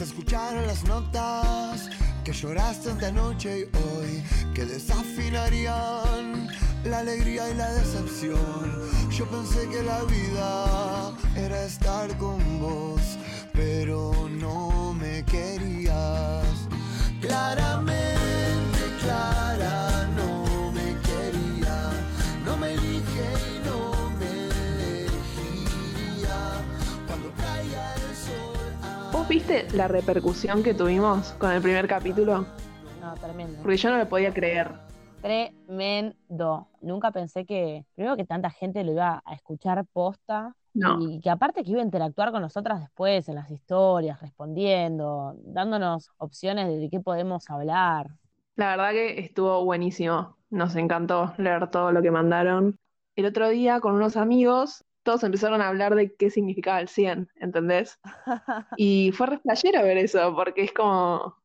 Escucharon las notas que lloraste ante anoche y hoy, que desafinarían la alegría y la decepción. Yo pensé que la vida era estar con vos, pero no me querías. Claramente, clara, viste la repercusión que tuvimos con el primer capítulo? No, tremendo. Porque yo no lo podía creer. Tremendo. Nunca pensé que, primero que tanta gente lo iba a escuchar posta No. y que aparte que iba a interactuar con nosotras después en las historias, respondiendo, dándonos opciones de, de qué podemos hablar. La verdad que estuvo buenísimo. Nos encantó leer todo lo que mandaron. El otro día con unos amigos, todos empezaron a hablar de qué significaba el 100, ¿entendés? Y fue re flashero ver eso, porque es como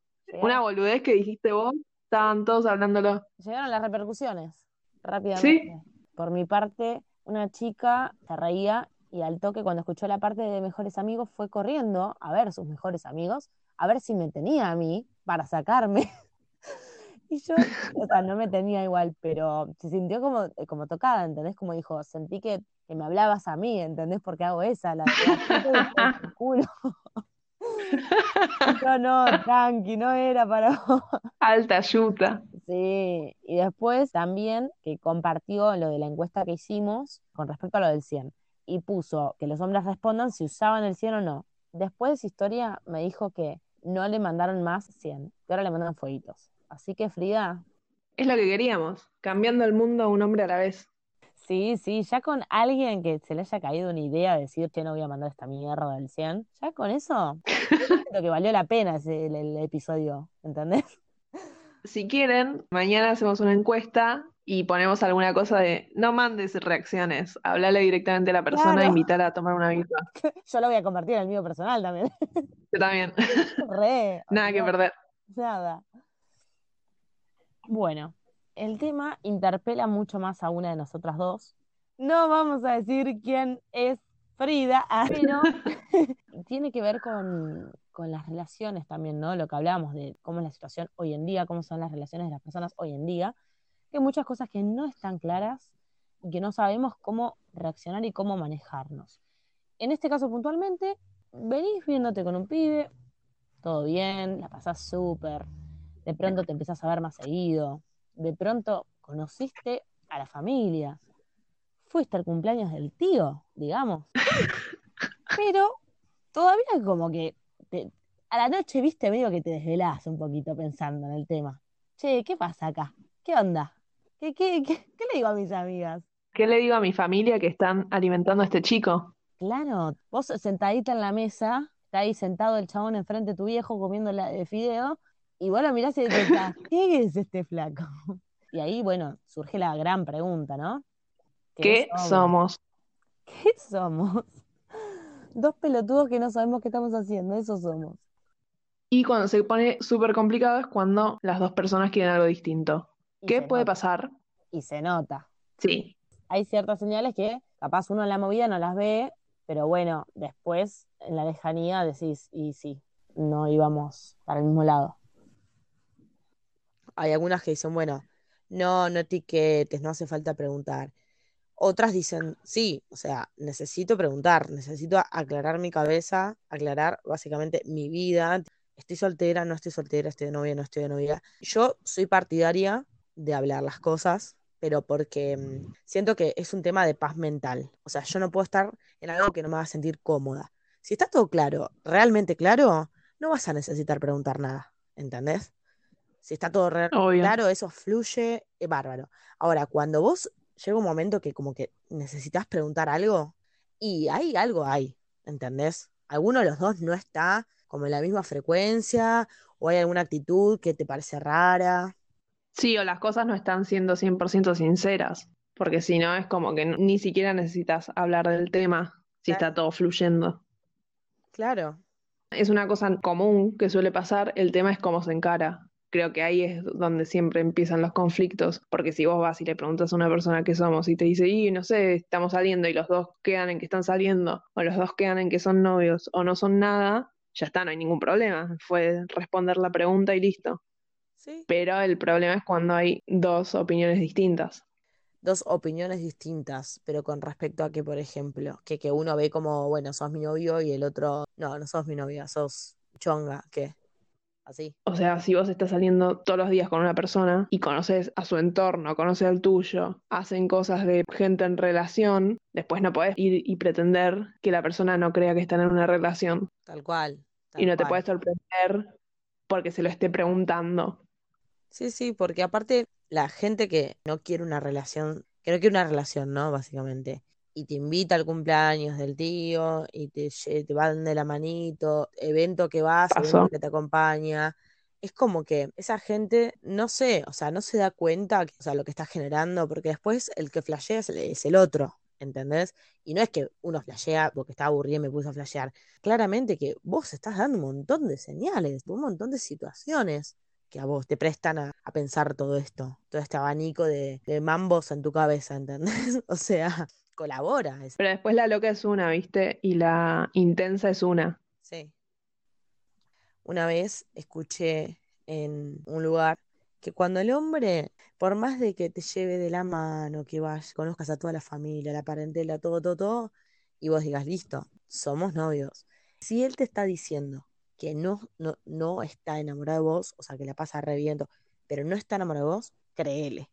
una boludez que dijiste vos, estaban todos hablándolo. Llegaron las repercusiones rápidamente. Por mi parte, una chica se reía y al toque cuando escuchó la parte de mejores amigos fue corriendo a ver sus mejores amigos, a ver si me tenía a mí para sacarme. Y yo, o sea, no me tenía igual, pero se sintió como, como tocada, ¿entendés? Como dijo, sentí que, que me hablabas a mí, ¿entendés? Porque hago esa, la, tu culo. Yo no, tranqui, no era para vos. Alta yuta. Sí, y después también que compartió lo de la encuesta que hicimos con respecto a lo del 100 y puso que los hombres respondan si usaban el 100 o no. Después de esa historia me dijo que no le mandaron más 100, que ahora le mandan fueguitos. Así que Frida, Es lo que queríamos, cambiando el mundo a un hombre a la vez. Sí, sí, ya con alguien que se le haya caído una idea de decir, che, no voy a mandar esta mierda del 100, ya con eso, lo que valió la pena ese, el, el episodio, ¿entendés? Si quieren, mañana hacemos una encuesta y ponemos alguna cosa de no mandes reacciones, hablale directamente a la persona, Claro. invítala a tomar una birra. Yo lo voy a convertir en el mío personal también. Yo también, Re, nada que perder. Nada. Bueno, el tema interpela mucho más a una de nosotras dos. No vamos a decir quién es Frida, ah, pero tiene que ver con, con las relaciones también, ¿no? Lo que hablábamos de cómo es la situación hoy en día, cómo son las relaciones de las personas hoy en día, que hay muchas cosas que no están claras y que no sabemos cómo reaccionar y cómo manejarnos. En este caso puntualmente, venís viéndote con un pibe, todo bien, la pasás súper, de pronto te empezás a ver más seguido, de pronto conociste a la familia, fuiste al cumpleaños del tío, digamos, pero todavía como que te- a la noche, viste, medio que te desvelás un poquito pensando en el tema. Che, ¿qué pasa acá? ¿Qué onda? ¿Qué, qué, qué, qué le digo a mis amigas? ¿Qué le digo a mi familia que están alimentando a este chico? Claro, vos sentadita en la mesa, está ahí sentado el chabón enfrente de tu viejo comiendo la, el fideo, y vos lo mirás y te pensás, ¿qué es este flaco? Y ahí, bueno, surge la gran pregunta, ¿no? ¿Qué somos? ¿Qué somos? Dos pelotudos que no sabemos qué estamos haciendo, eso somos. Y cuando se pone súper complicado es cuando las dos personas quieren algo distinto. Y ¿Qué puede nota, pasar? Y se nota. Sí, Hay ciertas señales que capaz uno en la movida no las ve, pero bueno, después en la lejanía decís, y sí, no íbamos para el mismo lado. Hay algunas que dicen, bueno, no, no etiquetes, no hace falta preguntar. Otras dicen, sí, o sea, necesito preguntar, necesito aclarar mi cabeza, aclarar básicamente mi vida. Estoy soltera, no estoy soltera, estoy de novia, no estoy de novia. Yo soy partidaria de hablar las cosas, pero porque mm, siento que es un tema de paz mental. O sea, yo no puedo estar en algo que no me va a sentir cómoda. Si está todo claro, realmente claro, no vas a necesitar preguntar nada, ¿entendés? Si está todo re- obvio. claro, eso fluye, es bárbaro. Ahora, cuando vos llega un momento que como que necesitas preguntar algo, y hay algo ahí, ¿entendés? Alguno de los dos no está como en la misma frecuencia, o hay alguna actitud que te parece rara. Sí, o las cosas no están siendo 100% sinceras, porque si no es como que ni siquiera necesitas hablar del tema si Claro. está todo fluyendo. Claro, Es una cosa común que suele pasar, el tema es cómo se encara. Creo que ahí es donde siempre empiezan los conflictos, porque si vos vas y le preguntas a una persona qué somos y te dice, y no sé, estamos saliendo y los dos quedan en que están saliendo, o los dos quedan en que son novios o no son nada, ya está, no hay ningún problema. Fue responder la pregunta y listo. Sí. Pero el problema es cuando hay dos opiniones distintas. Dos opiniones distintas, pero con respecto a que, por ejemplo, que, que uno ve como, bueno, sos mi novio y el otro, no, no sos mi novia, sos chonga, ¿qué? Así. O sea, si vos estás saliendo todos los días con una persona y conoces a su entorno, conoces al tuyo, hacen cosas de gente en relación, después no podés ir y pretender que la persona no crea que están en una relación. Tal cual. tal Y no te puedes sorprender porque se lo esté preguntando. Sí, sí, porque aparte la gente que no quiere una relación, que no quiere una relación, ¿no? Básicamente. Y te invita al cumpleaños del tío y te, te van de la manito, evento que vas, evento que te acompaña. Es como que esa gente, no sé, o sea, no se da cuenta, que- o sea, lo que está generando, porque después el que flashea es el, es el otro, ¿entendés? Y no es que uno flashea porque estaba aburrido y me puse a flashear. Claramente que vos estás dando un montón de señales, un montón de situaciones que a vos te prestan a, a pensar todo esto, todo este abanico de, de mambos en tu cabeza, ¿entendés? O sea, colabora. Pero después la loca es una, ¿viste? Y la intensa es una. Sí. Una vez escuché en un lugar que cuando el hombre, por más de que te lleve de la mano, que vayas, conozcas a toda la familia, la parentela, todo, todo, todo, y vos digas, listo, somos novios. Si él te está diciendo que no, no, no está enamorado de vos, o sea, que la pasa re bien, todo, pero no está enamorado de vos, créele.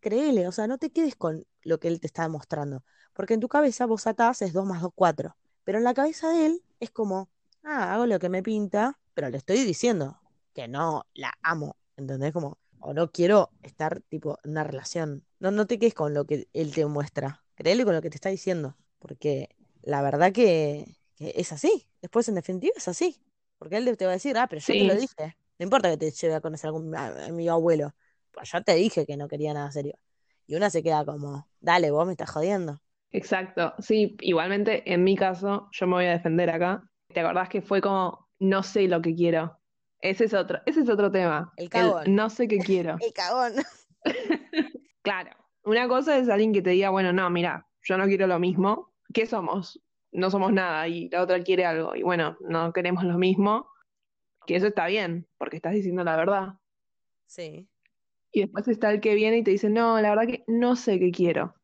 Créele, o sea, no te quedes con lo que él te está demostrando. Porque en tu cabeza vos atás es 2 más 2, 4. Pero en la cabeza de él es como, ah, hago lo que me pinta, pero le estoy diciendo que no la amo, ¿entendés? Como, o no quiero estar, tipo, en una relación. No, no te quedes con lo que él te muestra. Créele con lo que te está diciendo. Porque la verdad que, que es así. Después, en definitiva, es así. Porque él te va a decir, ah, pero yo te lo dije. No importa que te lleve a conocer a algún a- amigo abuelo. Pues yo te dije que no quería nada serio. Y una se queda como, dale, vos me estás jodiendo. Exacto. Sí, igualmente en mi caso, yo me voy a defender acá. ¿Te acordás que fue como, no sé lo que quiero? Ese es otro, ese es otro tema. El cagón. no sé qué quiero. ¡El cagón! Claro, una cosa es alguien que te diga, bueno, no, mira, yo no quiero lo mismo. ¿Qué somos? No somos nada y la otra quiere algo y bueno, no queremos lo mismo. Que eso está bien, porque estás diciendo la verdad. Sí. Y después está el que viene y te dice, no, la verdad que no sé qué quiero.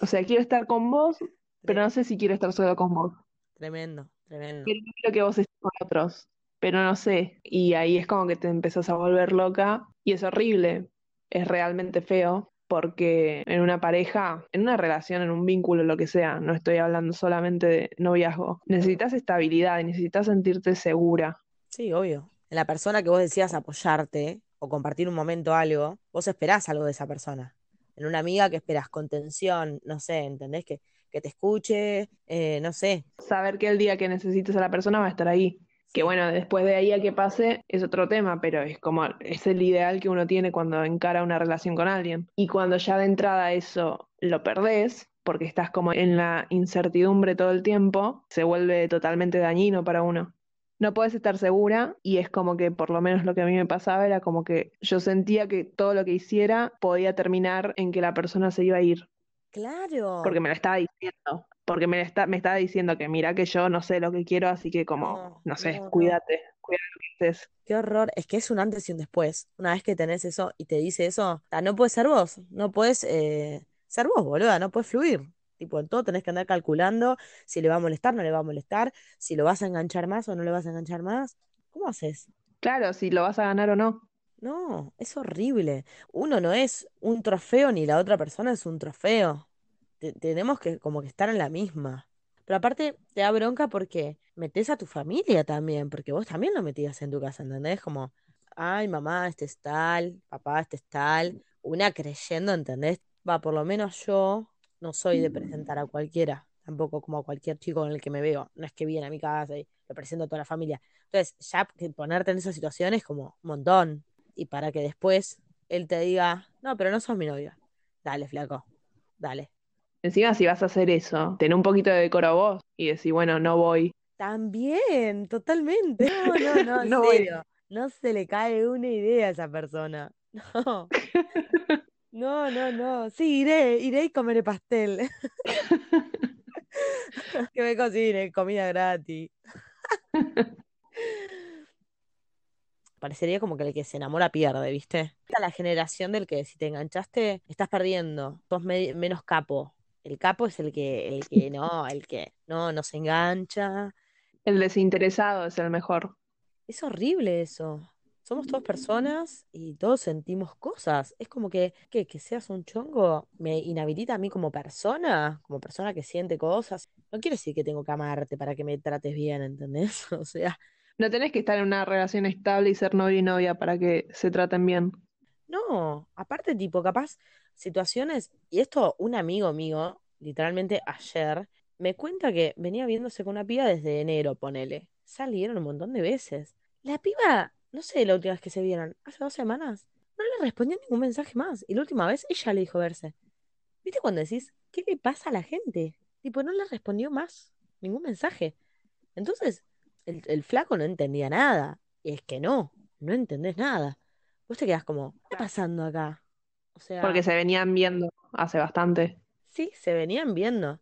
O sea, quiero estar con vos, pero no sé si quiero estar solo con vos. Tremendo, tremendo. Quiero, quiero que vos estés con otros, pero no sé. Y ahí es como que te empezás a volver loca y es horrible, es realmente feo, porque en una pareja, en una relación, en un vínculo, lo que sea, no estoy hablando solamente de noviazgo, necesitas estabilidad y necesitas sentirte segura. Sí, obvio. En la persona que vos decías apoyarte o compartir un momento algo, vos esperás algo de esa persona. En una amiga que esperás contención, no sé, ¿entendés? Que, que te escuche, eh, no sé. Saber que el día que necesites a la persona va a estar ahí. Que bueno, después de ahí a que pase es otro tema, pero es como, es el ideal que uno tiene cuando encara una relación con alguien. Y cuando ya de entrada eso lo perdés, porque estás como en la incertidumbre todo el tiempo, se vuelve totalmente dañino para uno. No puedes estar segura y es como que por lo menos lo que a mí me pasaba era como que yo sentía que todo lo que hiciera podía terminar en que la persona se iba a ir, Claro. porque me lo estaba diciendo, porque me, está, me estaba diciendo que mira que yo no sé lo que quiero, así que como, No, no sé, no, cuídate, cuídate lo que haces. Qué horror. Es que es un antes y un después. Una vez que tenés eso y te dice eso, no puedes ser vos. No puedes eh, ser vos, boluda. No puedes fluir. Tipo, en todo tenés que andar calculando si le va a molestar, no le va a molestar, si lo vas a enganchar más o no le vas a enganchar más. ¿Cómo haces? Claro, si lo vas a ganar o no. No, es horrible. Uno no es un trofeo ni la otra persona es un trofeo. Te- tenemos que como que estar en la misma. Pero aparte te da bronca porque metes a tu familia también, porque vos también lo metías en tu casa, ¿entendés? Como, ay, mamá, este es tal, papá, este es tal. Una creyendo, ¿entendés? Va, por lo menos yo no soy de presentar a cualquiera, tampoco como a cualquier chico con el que me veo. No es que viene a mi casa y lo presento a toda la familia. Entonces, ya que ponerte en esa situación es como un montón. Y para que después él te diga, no, pero no sos mi novia. Dale, flaco, dale. Encima si vas a hacer eso, ten un poquito de decoro vos y decir, bueno, no voy. También, totalmente. No, no, no, en No serio. No se le cae una idea a esa persona. No. No, no, no. Sí, iré, iré y comeré pastel. Que me cocine, comida gratis. Parecería como que el que se enamora pierde, ¿viste? Esta la generación del que si te enganchaste, estás perdiendo, sos menos capo. El capo es el que, el que no, el que no, no se engancha. El desinteresado es el mejor. Es horrible eso. Somos todas personas y todos sentimos cosas. Es como que, que, que seas un chongo me inhabilita a mí como persona, como persona que siente cosas. No quiere decir que tengo que amarte para que me trates bien, ¿entendés? O sea, no tenés que estar en una relación estable y ser novio y novia para que se traten bien. No, aparte, tipo, capaz situaciones, y esto un amigo mío, literalmente ayer, me cuenta que venía viéndose con una piba desde enero, ponele. Salieron un montón de veces. La piba, no sé la última vez que se vieron, hace dos semanas, no le respondió ningún mensaje más. Y la última vez ella le dijo verse. ¿Viste cuando decís, ¿qué le pasa a la gente? Tipo, no le respondió más ningún mensaje. Entonces, el, flaco no entendía nada. Y es que no, no entendés nada. Vos te quedás como, ¿qué está pasando acá? O sea. Porque se venían viendo hace bastante. Sí, se venían viendo.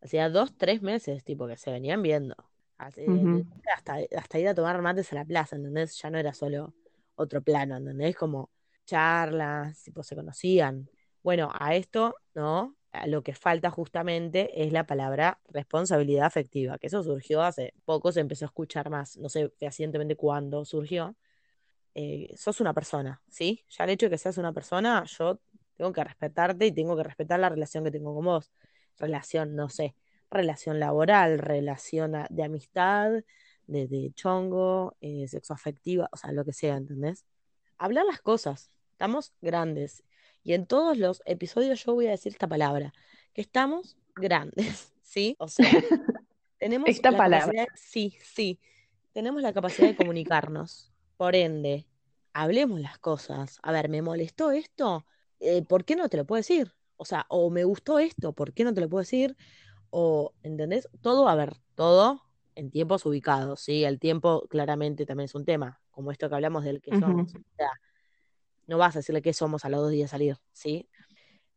Hacía dos, tres meses, tipo, que se venían viendo. Hasta, hasta ir a tomar mates a la plaza, ¿entendés? Ya no era solo otro plano, ¿entendés? Como charlas, tipo, se conocían. Bueno, a esto, ¿no? lo que falta justamente es la palabra responsabilidad afectiva, que eso surgió hace poco, se empezó a escuchar más, no sé fehacientemente cuándo surgió. Eh, sos una persona, ¿sí? Ya el hecho de que seas una persona, yo tengo que respetarte y tengo que respetar la relación que tengo con vos. Relación, no sé, relación laboral, relación de amistad, de, chongo, eh, sexo afectiva, o sea, lo que sea, ¿entendés? Hablar las cosas. Estamos grandes y en todos los episodios yo voy a decir esta palabra, que estamos grandes, ¿sí? O sea, tenemos esta palabra. sí, sí, tenemos la capacidad de comunicarnos. Por ende, hablemos las cosas. A ver, ¿me molestó esto? Eh, ¿Por qué no te lo puedo decir? O sea, o me gustó esto, ¿por qué no te lo puedo decir? O, ¿entendés? Todo, a ver, todo en tiempos ubicados, ¿sí? El tiempo claramente también es un tema, como esto que hablamos del que somos. O sea, no vas a decirle qué somos a los dos días de salir, ¿sí?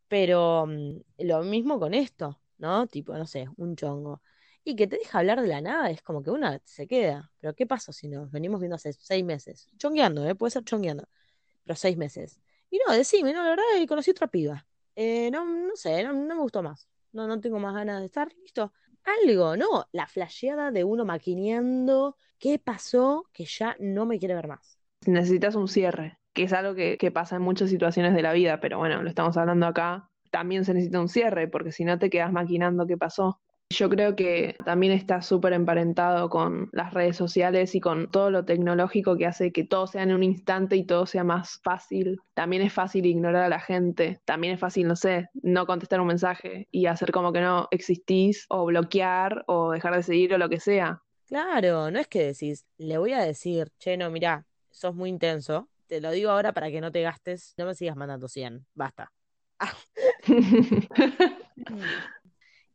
Pero mm, lo mismo con esto, ¿no? Tipo, no sé, un chongo. Y que te deja hablar de la nada, es como que una se queda. Pero ¿qué pasa si nos venimos viendo hace seis meses? Chongueando, ¿eh? Puede ser chongueando. Pero seis meses. Y no, decime, no, la verdad, conocí otra piba. Eh, no, no sé, no, me gustó más. No, no tengo más ganas de estar. Listo. Algo, ¿no? La flasheada de uno maquineando. ¿Qué pasó? Que ya no me quiere ver más. Necesitas un cierre que es algo que, pasa en muchas situaciones de la vida, pero bueno, lo estamos hablando acá, también se necesita un cierre, porque si no te quedas maquinando qué pasó. Yo creo que también está súper emparentado con las redes sociales y con todo lo tecnológico que hace que todo sea en un instante y todo sea más fácil. También es fácil ignorar a la gente. También es fácil, no sé, no contestar un mensaje y hacer como que no existís o bloquear o dejar de seguir o lo que sea. Claro, no es que decís, le voy a decir, che, no, mirá, sos muy intenso, te lo digo ahora para que no te gastes, no me sigas mandando 100, basta.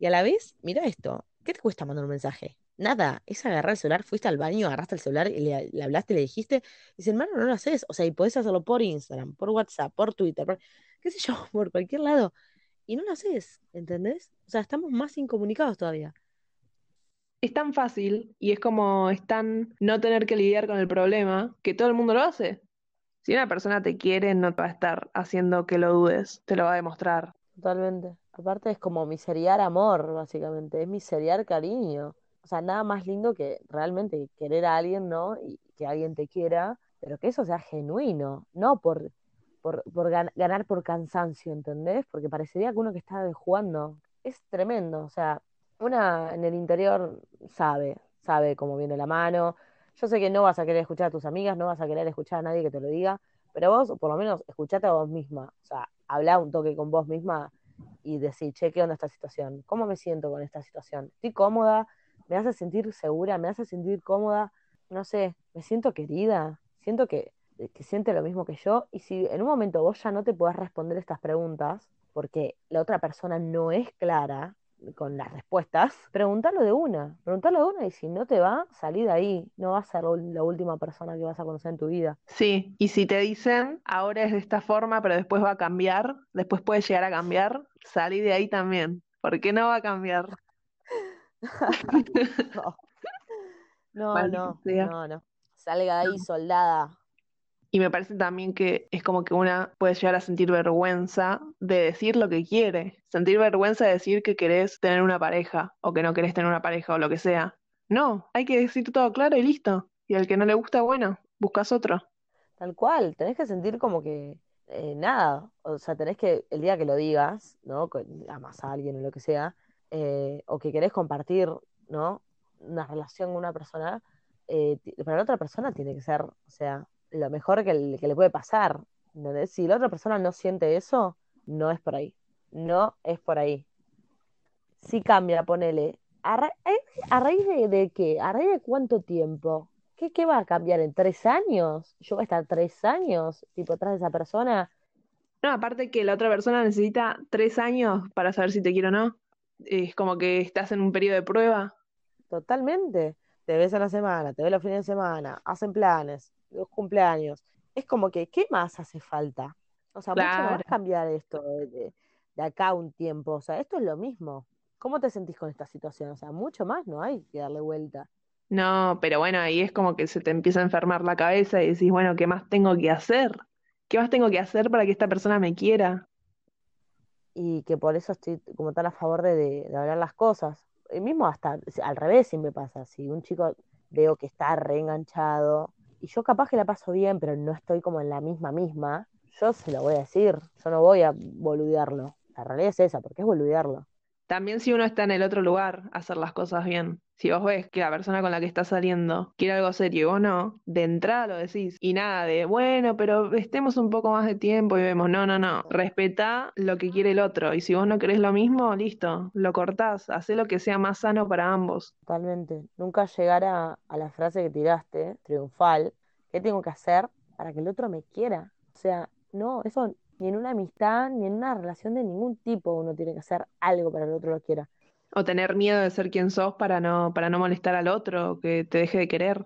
y a la vez, mira esto, ¿qué te cuesta mandar un mensaje? Nada, es agarrar el celular, fuiste al baño, agarraste el celular y le, hablaste, le dijiste, y dice, hermano, no lo haces, o sea, y podés hacerlo por Instagram, por WhatsApp, por Twitter, por, qué sé yo, por cualquier lado, y no lo haces, ¿entendés? O sea, estamos más incomunicados todavía es tan fácil y es como es tan no tener que lidiar con el problema que todo el mundo lo hace. Si una persona te quiere, no te va a estar haciendo que lo dudes, te lo va a demostrar. Totalmente. Aparte es como miseriar amor, básicamente, es miseriar cariño. O sea, nada más lindo que realmente querer a alguien, ¿no? Y que alguien te quiera, pero que eso sea genuino, no por, por, ganar por cansancio, ¿entendés? Porque parecería que uno que está jugando. Es tremendo, o sea, una en el interior sabe, sabe cómo viene la mano, yo sé que no vas a querer escuchar a tus amigas, no vas a querer escuchar a nadie que te lo diga, pero vos por lo menos escuchate a vos misma, o sea, habla un toque con vos misma y decir, che, ¿qué onda esta situación? ¿Cómo me siento con esta situación? ¿Estoy cómoda? ¿Me hace sentir segura? ¿Me hace sentir cómoda? No sé, me siento querida, siento que, que siente lo mismo que yo y si en un momento vos ya no te podés responder estas preguntas porque la otra persona no es clara, con las respuestas, preguntarlo de una, preguntarlo de una y si no te va, salí de ahí, no vas a ser la última persona que vas a conocer en tu vida. Sí, y si te dicen, ahora es de esta forma, pero después va a cambiar, después puede llegar a cambiar, salí de ahí también, ¿por qué no va a cambiar? no, no, no, no, Salga de ahí, soldada. Y me parece también que es como que una puede llegar a sentir vergüenza de decir lo que quiere. Sentir vergüenza de decir que querés tener una pareja o que no querés tener una pareja o lo que sea. No, hay que decir todo claro y listo. Y al que no le gusta, bueno, buscas otro. Tal cual, tenés que sentir como que eh, nada, o sea, tenés que, el día que lo digas, ¿no? Amas a alguien o lo que sea, eh, o que querés compartir, ¿no? Una relación con una persona, eh, para la otra persona tiene que ser, o sea, lo mejor que, le puede pasar. Si la otra persona no siente eso, no es por ahí. No es por ahí. Si cambia, ponele. ¿A, raíz de, de, qué? ¿A raíz de cuánto tiempo? ¿Qué, ¿Qué va a cambiar en tres años? ¿Yo voy a estar tres años tipo atrás de esa persona? No, aparte que la otra persona necesita tres años para saber si te quiere o no. Es como que estás en un periodo de prueba. Totalmente. Te ves a la semana, te ves los fines de semana, hacen planes, los cumpleaños. Es como que, ¿qué más hace falta? O sea, mucho no va a cambiar esto de, de, acá un tiempo. O sea, esto es lo mismo. ¿Cómo te sentís con esta situación? O sea, mucho más no hay que darle vuelta. No, pero bueno, ahí es como que se te empieza a enfermar la cabeza y decís, bueno, ¿qué más tengo que hacer? ¿Qué más tengo que hacer para que esta persona me quiera? Y que por eso estoy como tal a favor de, de, hablar las cosas. Y mismo hasta al revés siempre pasa. Si un chico veo que está reenganchado y yo capaz que la paso bien, pero no estoy como en la misma misma, yo se lo voy a decir. Yo no voy a boludearlo. La realidad es esa, porque es boludearlo. También si uno está en el otro lugar, hacer las cosas bien. Si vos ves que la persona con la que estás saliendo quiere algo serio y vos no, de entrada lo decís. Y nada de, bueno, pero estemos un poco más de tiempo y vemos. No, no, no. Respetá lo que quiere el otro. Y si vos no querés lo mismo, listo, lo cortás. Hacé lo que sea más sano para ambos. Totalmente. Nunca llegar a la frase que tiraste, triunfal, ¿qué tengo que hacer para que el otro me quiera? O sea, no, eso ni en una amistad, ni en una relación de ningún tipo uno tiene que hacer algo para que el otro lo quiera. O tener miedo de ser quien sos para no, para no molestar al otro, que te deje de querer.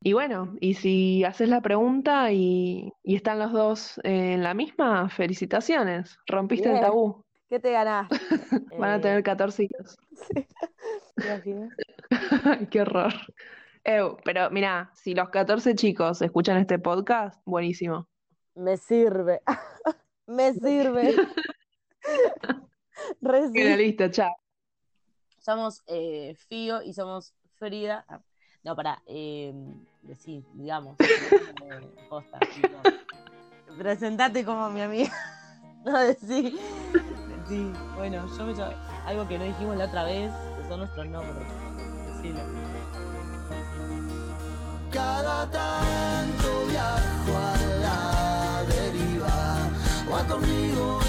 Y bueno, y si haces la pregunta y, y están los dos en la misma, felicitaciones, rompiste el tabú. ¿Qué te ganás? Van a tener 14 hijos. Sí. Qué horror. pero mira, si los 14 chicos escuchan este podcast, buenísimo. Me sirve. Me sirve. Queda listo, chao. Somos eh, Fío y somos Frida. Ah, no, para eh, decir, digamos. Presentate como mi amiga. No, decir. Sí, bueno, yo me algo que no dijimos la otra vez, que son nuestros nombres. Cada tarde conmigo.